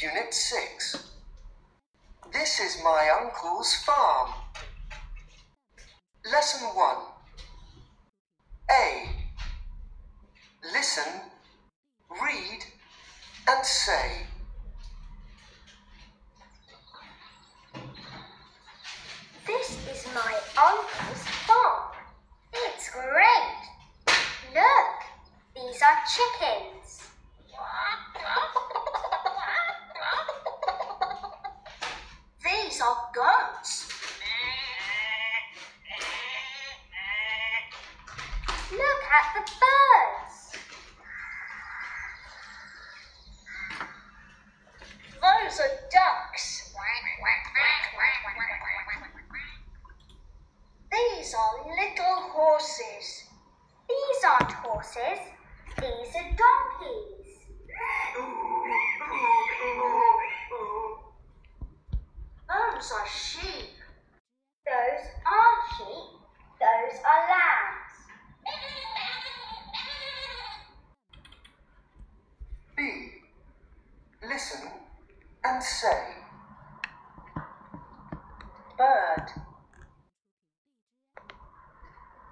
Unit 6. This is my uncle's farm. Lesson 1. A. Listen, read, and say. This is my uncle's farm. It's great. Look, these are chickens. Are goats. Look at the birds. Those are ducks. These are little horses. These aren't horses. These are donkeys. Those are sheep. Those aren't sheep. Those are lambs. B. Listen and say. Bird.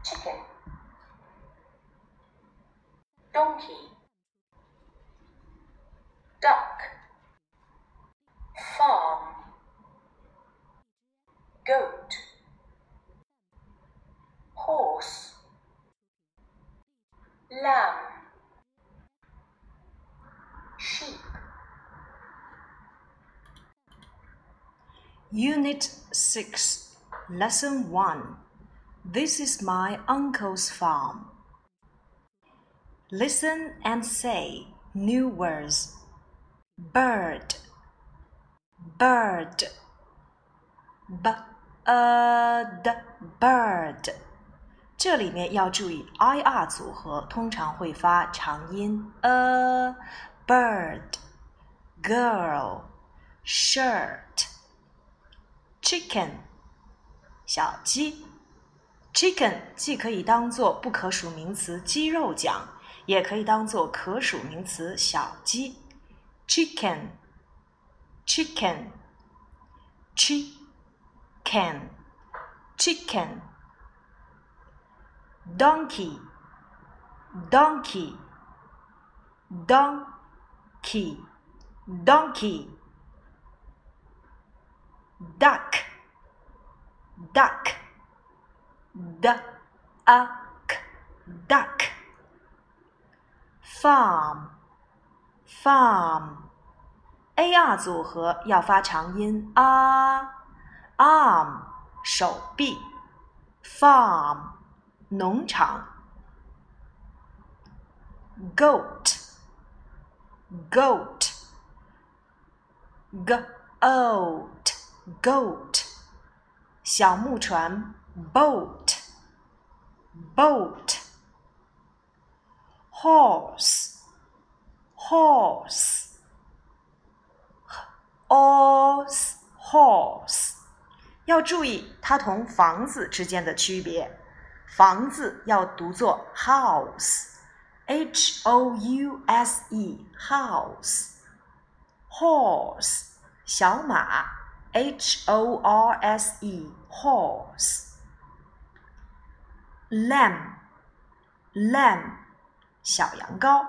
Chicken. Donkey. Duck. Farm. Goat. Horse. Lamb. Sheep. Unit 6, Lesson 1. This is my uncle's farm. Listen and say new words. Bird, bird, bird, bird. 这里面要注意 i r 组合通常会发长音 a bird girl shirt Chicken 小鸡 chicken 既可以当做不可数名词鸡肉讲也可以当做可数名词小鸡 chicken chicken chicken chicken donkey donkey donkey donkey duck duck duck duck farm farm ar 组合要发长音啊 arm 手臂 farm 农场，goat goat goat Goat 小木船，boat boat horse horse horse horse 要注意它同房子之间的区别。房子要读作 house，h o u s e，house，horse 小马 ，h o r s e，horse，lamb，lamb 小羊羔。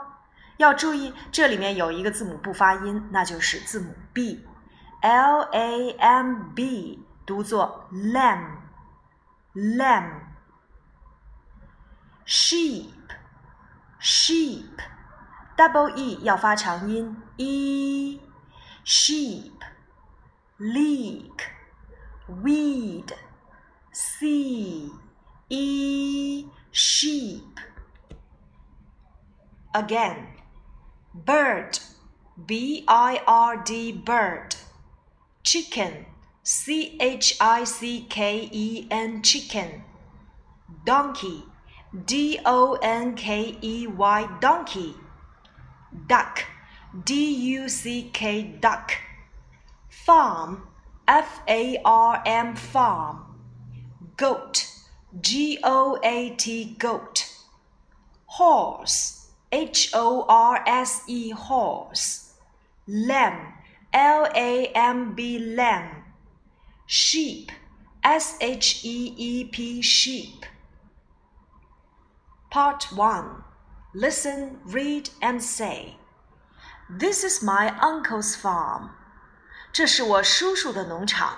要注意，这里面有一个字母不发音，那就是字母 b，l a m b 读作 lamb，lamb。sheep sheep double e 要发长音 e leek weed. See, e. Sheep. Again. Bird. B i r d bird. Chicken. C h i c k e n chicken. Donkey. D O N K E Y donkey. Duck. D U C K duck farm F A R M farm goat G O A T goat horse H O R S E horse lamb L A M B lamb, sheep S H E E P sheep. Part 1 Listen, read, and say. This is my uncle's farm. 这是我叔叔的农场。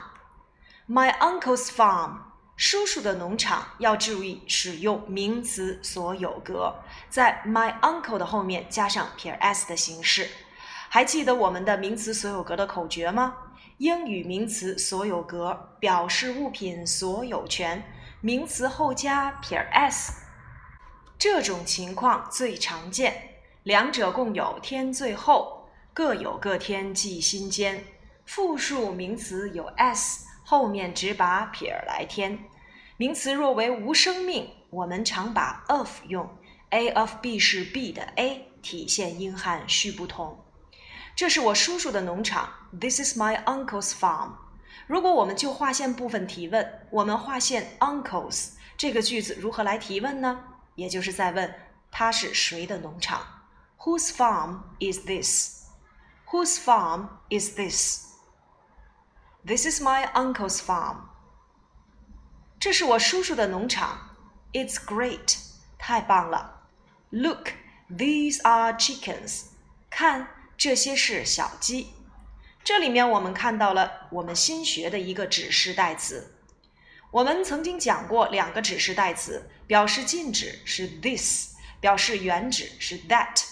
My uncle's farm. 叔叔的农场要注意使用名词所有格，在 my uncle 的后面加上撇 s 的形式。还记得我们的名词所有格的口诀吗？英语名词所有格表示物品所有权，名词后加撇 s。这种情况最常见，两者共有添最后，各有各添记心间。复数名词有 s，后面只把撇来添。名词若为无生命，我们常把 of 用，a of b 是 b 的 a，体现英汉序不同。这是我叔叔的农场，This is my uncle's farm。如果我们就划线部分提问，我们划线 uncles 这个句子如何来提问呢？也就是在问他是谁的农场？Whose farm is this？Whose farm is this？This is my uncle's farm。这是我叔叔的农场。It's great，太棒了。Look, these are chickens。看，这些是小鸡。这里面我们看到了我们新学的一个指示代词。我们曾经讲过两个指示代词，表示禁止是 this，表示原指是 that。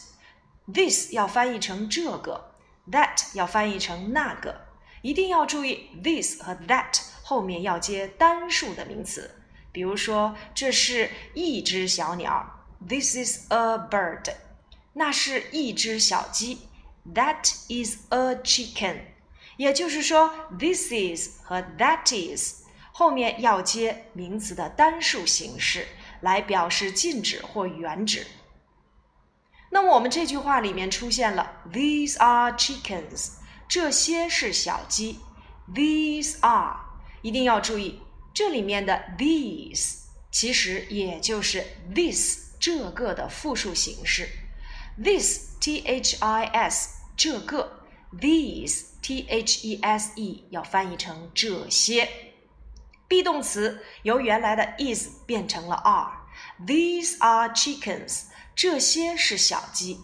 this 要翻译成这个，that 要翻译成那个。一定要注意，this 和 that 后面要接单数的名词。比如说，这是一只小鸟，This is a bird。那是一只小鸡，That is a chicken。也就是说，this is 和 that is 后面要接名词的单数形式，来表示禁止或原指。那么我们这句话里面出现了 These are chickens。这些是小鸡，These are，一定要注意，这里面的 these 其实也就是 this 这个的复数形式，this t h i s 这个，these t h e s e 要翻译成这些，be 动词由原来的 is 变成了 are，These are chickens，这些是小鸡。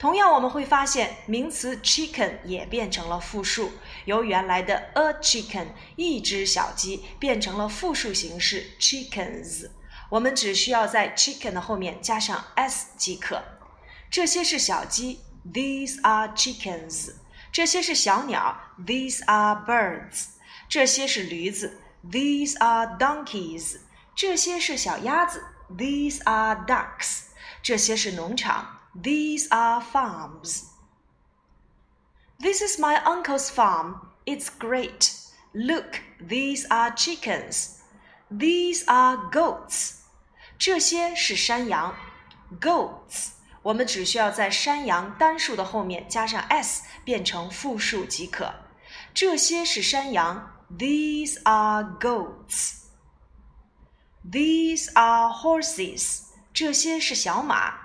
同样，我们会发现名词 chicken 也变成了复数，由原来的 a chicken 一只小鸡变成了复数形式 chickens。我们只需要在 chicken 的后面加上 s 即可。这些是小鸡，these are chickens。这些是小鸟，these are birds。这些是驴子，these are donkeys。这些是小鸭子，these are ducks。这些是农场。These are farms. This is my uncle's farm. It's great. Look, these are chickens. These are goats. 这些是山羊，goats。我们只需要在山羊单数的后面加上 s，变成复数即可。这些是山羊，These are goats. These are horses. 这些是小马。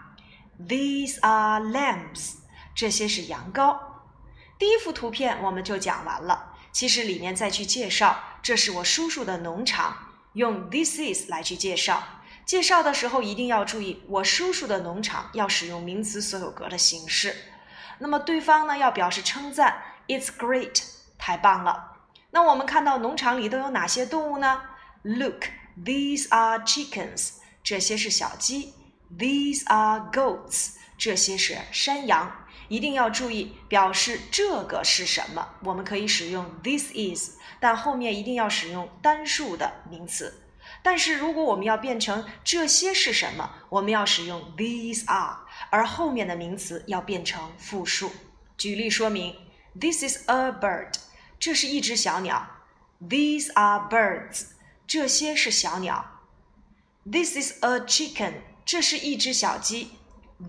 These are lambs，这些是羊羔。第一幅图片我们就讲完了。其实里面再去介绍，这是我叔叔的农场，用 this is 来去介绍。介绍的时候一定要注意，我叔叔的农场要使用名词所有格的形式。那么对方呢要表示称赞，It's great，太棒了。那我们看到农场里都有哪些动物呢？Look，these are chickens，这些是小鸡。These are goats，这些是山羊。一定要注意表示这个是什么，我们可以使用 this is，但后面一定要使用单数的名词。但是如果我们要变成这些是什么，我们要使用 these are，而后面的名词要变成复数。举例说明：This is a bird，这是一只小鸟。These are birds，这些是小鸟。This is a chicken。这是一只小鸡，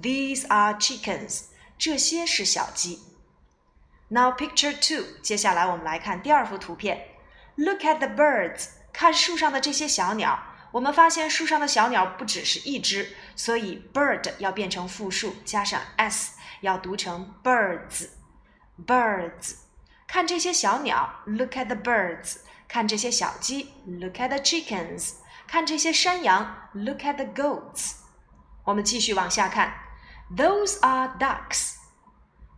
These are chickens。这些是小鸡。Now picture two，接下来我们来看第二幅图片。Look at the birds，看树上的这些小鸟。我们发现树上的小鸟不只是一只，所以 bird 要变成复数，加上 s，要读成 birds。birds。 看这些小鸟，look at the birds；看这些小鸡，look at the chickens；看这些山羊，look at the goats。 我们继续往下看，Those are ducks。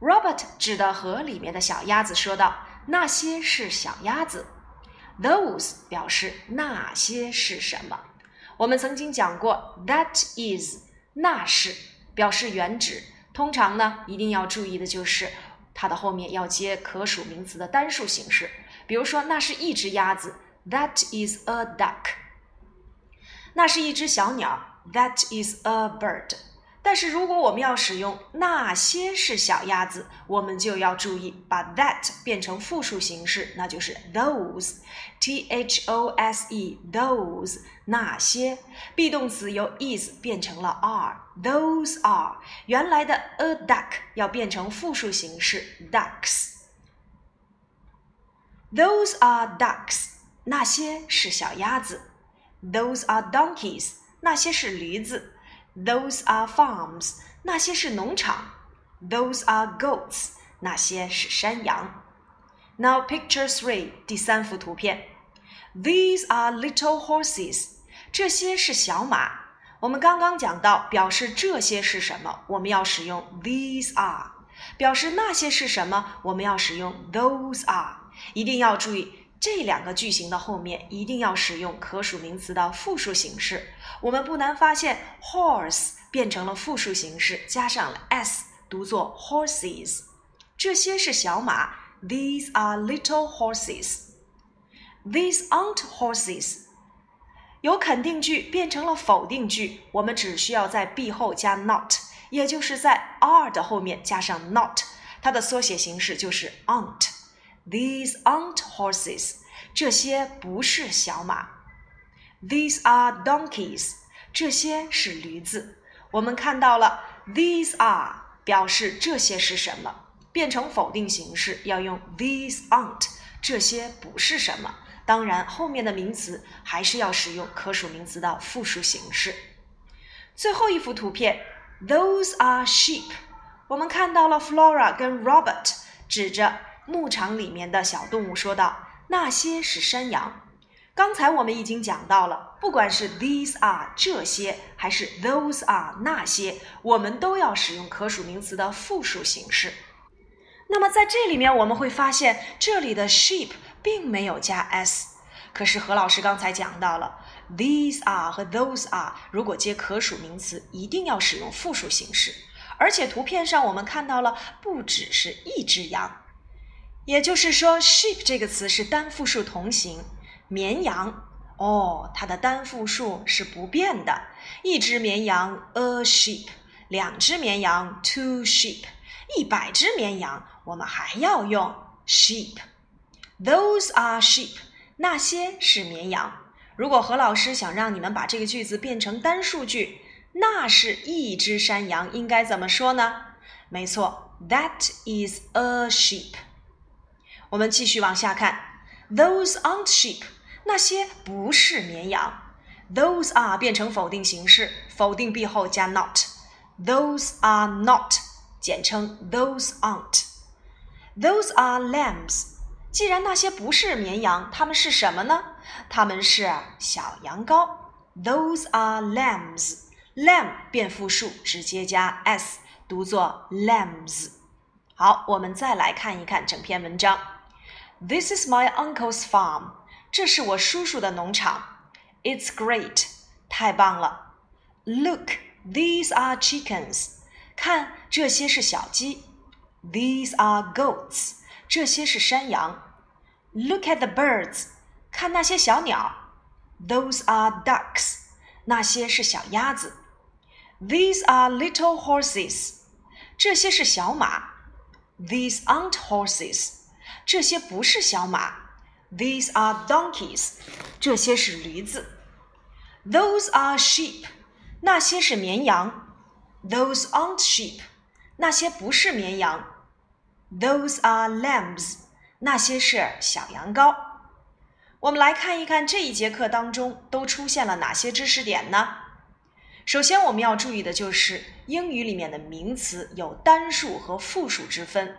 Robert 指的河里面的小鸭子说道：“那些是小鸭子。” Those 表示那些是什么？我们曾经讲过，that is 那是表示原指，通常呢一定要注意的就是它的后面要接可数名词的单数形式。比如说，那是一只鸭子，That is a duck。那是一只小鸟 ，That is a bird。但是如果我们要使用那些是小鸭子，我们就要注意把 that 变成复数形式，那就是 those，t h o s e，those 那些 be 动词由 is 变成了 are，those are 原来的 a duck 要变成复数形式 ducks，those are ducks 那些是小鸭子，those are donkeys 那些是驴子。Those are farms，那些是农场。Those are goats，那些是山羊。Now picture three，第三幅图片。These are little horses，这些是小马。我们刚刚讲到，表示这些是什么，我们要使用 these are；表示那些是什么，我们要使用 those are。一定要注意。这两个句型的后面一定要使用可数名词的复数形式。我们不难发现，horse 变成了复数形式，加上了 s，读作 horses。这些是小马，These are little horses。These aren't horses。由肯定句变成了否定句，我们只需要在 be 后加 not，也就是在 are 的后面加上 not，它的缩写形式就是 aren't。These aren't horses，这些不是小马。These are donkeys，这些是驴子。我们看到了，these are 表示这些是什么，变成否定形式要用 these aren't，这些不是什么。当然，后面的名词还是要使用可数名词的复数形式。最后一幅图片，Those are sheep。我们看到了 Flora 跟 Robert 指着。牧场里面的小动物说道：“那些是山羊。”刚才我们已经讲到了，不管是 these are 这些，还是 those are 那些，我们都要使用可数名词的复数形式。那么在这里面，我们会发现这里的 sheep 并没有加 s。可是何老师刚才讲到了，these are 和 those are 如果接可数名词，一定要使用复数形式。而且图片上我们看到了，不只是一只羊。也就是说，sheep 这个词是单复数同形，绵羊哦，它的单复数是不变的，一只绵羊 a sheep，两只绵羊 two sheep，一百只绵羊我们还要用 sheep。Those are sheep，那些是绵羊。如果何老师想让你们把这个句子变成单数句，那是一只山羊，应该怎么说呢？没错，That is a sheep。我们继续往下看，Those aren't sheep，那些不是绵羊。Those are 变成否定形式，否定 be 后加 not。Those are not，简称 Those aren't。Those are lambs。既然那些不是绵羊，它们是什么呢？它们是小羊羔。Those are lambs。lamb 变复数，直接加 s，读作 lambs。好，我们再来看一看整篇文章。This is my uncle's farm. 这是我叔叔的农场。It's great. 太棒了。Look, these are chickens. 看，这些是小鸡。These are goats. 这些是山羊。Look at the birds. 看那些小鸟。Those are ducks. 那些是小鸭子。These are little horses. 这些是小马。These aren't horses. 这些不是小马，These are donkeys。这些是驴子，Those are sheep。那些是绵羊，Those aren't sheep。那些不是绵羊，Those are lambs。那些是小羊羔。我们来看一看这一节课当中都出现了哪些知识点呢？首先我们要注意的就是英语里面的名词有单数和复数之分。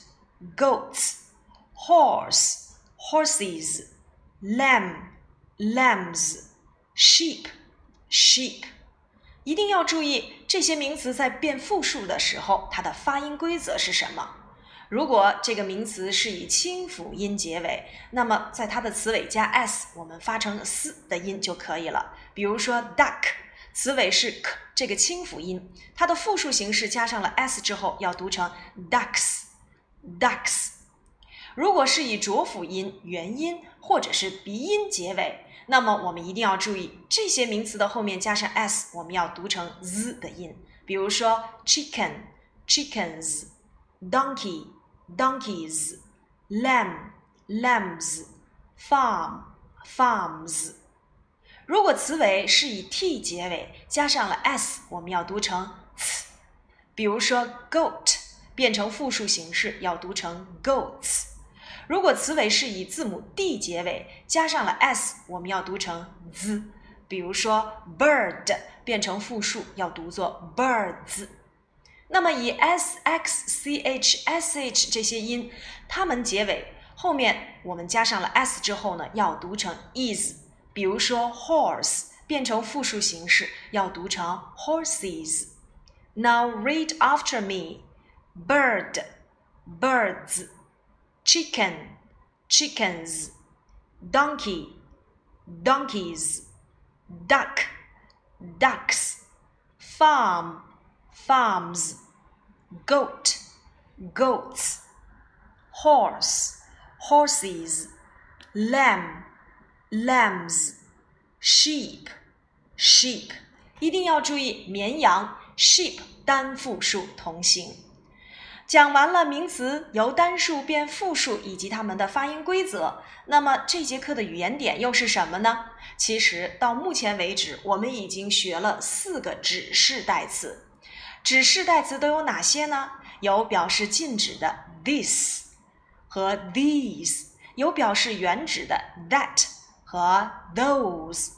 Goats, horse, horses, lamb, lambs, sheep, sheep。一定要注意这些名词在变复数的时候，它的发音规则是什么。如果这个名词是以清辅音结尾，那么在它的词尾加 s，我们发成 s 的音就可以了。比如说 duck，词尾是 k 这个清辅音，它的复数形式加上了 s 之后，要读成 ducks。ducks，如果是以浊辅音、元音或者是鼻音结尾，那么我们一定要注意这些名词的后面加上 s，我们要读成 z 的音。比如说 chicken、chickens、donkey、donkeys、lamb、lambs、farm、farms。如果词尾是以 t 结尾，加上了 s，我们要读成 ts。比如说 goat。变成复数形式要读成 goats。如果词尾是以字母 d 结尾，加上了 s，我们要读成 z。比如说 bird 变成复数要读作 birds。那么以 s、x、c、h、s、h 这些音，它们结尾后面我们加上了 s 之后呢，要读成 is。比如说 horse 变成复数形式要读成 horses。Now read after me. bird, birds, chicken, chickens, donkey, donkeys, duck, ducks, farm, farms, goat, goats, horse, horses, lamb, lambs, sheep, sheep。一定要注意，绵羊 sheep 单复数同形。 讲完了名词由单数变复数以及它们的发音规则，那么这节课的语言点又是什么呢？其实到目前为止，我们已经学了四个指示代词。指示代词都有哪些呢？有表示禁止的 this 和 these，有表示原指的 that 和 those。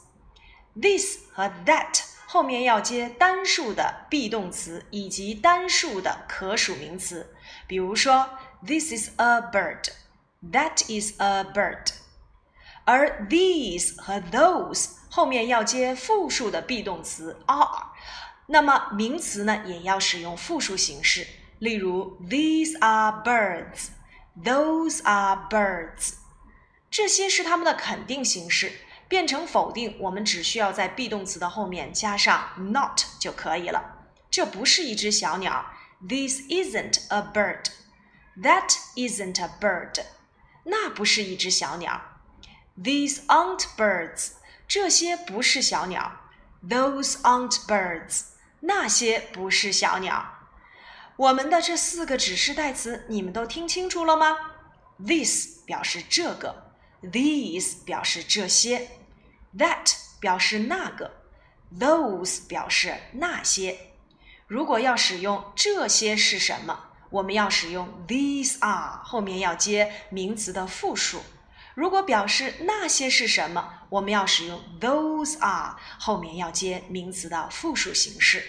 this 和 that。后面要接单数的 be 动词以及单数的可数名词，比如说 This is a bird，That is a bird。而 these 和 those 后面要接复数的 be 动词 are，那么名词呢也要使用复数形式，例如 These are birds，Those are birds，这些是它们的肯定形式。变成否定，我们只需要在 be 动词的后面加上 not 就可以了。这不是一只小鸟。This isn't a bird. That isn't a bird. 那不是一只小鸟。These aren't birds. 这些不是小鸟。Those aren't birds. 那些不是小鸟。我们的这四个指示代词，你们都听清楚了吗？This 表示这个，These 表示这些。That 表示那个，those 表示那些。如果要使用这些是什么，我们要使用 these are，后面要接名词的复数。如果表示那些是什么，我们要使用 those are，后面要接名词的复数形式。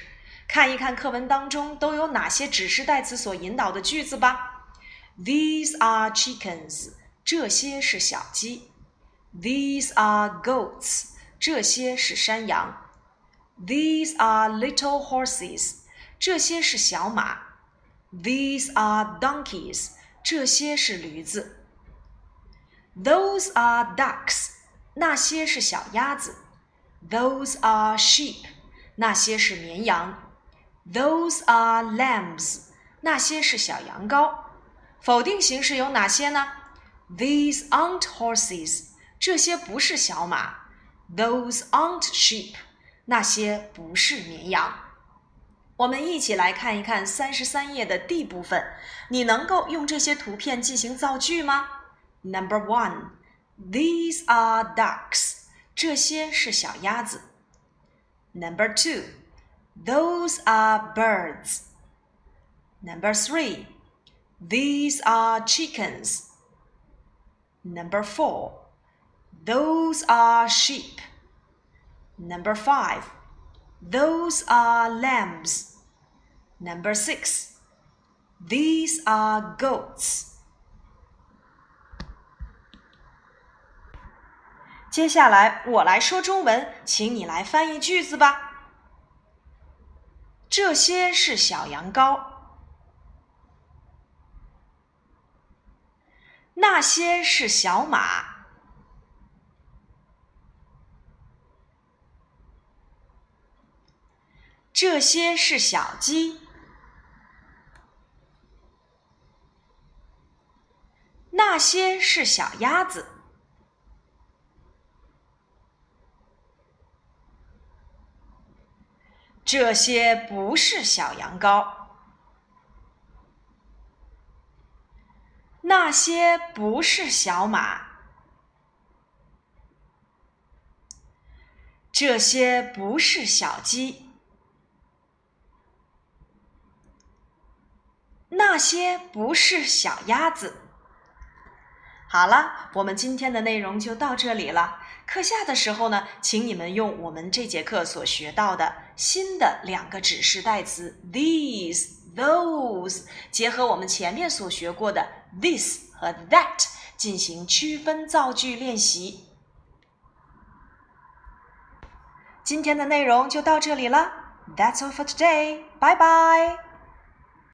看一看课文当中都有哪些指示代词所引导的句子吧。These are chickens，这些是小鸡。These are goats，这些是山羊。These are little horses，这些是小马。These are donkeys，这些是驴子。Those are ducks，那些是小鸭子。Those are sheep，那些是绵羊。Those are lambs，那些是小羊羔。否定形式有哪些呢？These aren't horses。 这些不是小马，Those aren't sheep。那些不是绵羊。 我们一起来看一看三十三页的 D 部分，你能够用这些图片进行造句吗？Number one, these are ducks. 这些是小鸭子。Number two, those are birds. Number three, these are chickens. Number four, those are sheep. Number five, those are lambs. Number six, these are goats. 接下来我来说中文，请你来翻译句子吧。这些是小羊羔，那些是小马， 这些是小鸡，那些是小鸭子。这些不是小羊羔，那些不是小马，这些不是小鸡，那些不是小鸭子。好了，我们今天的内容就到这里了。课下的时候呢，请你们用我们这节课所学到的新的两个指示代词 these、those，结合我们前面所学过的 this 和 that 进行区分造句练习。今天的内容就到这里了。That's all for today. Bye bye.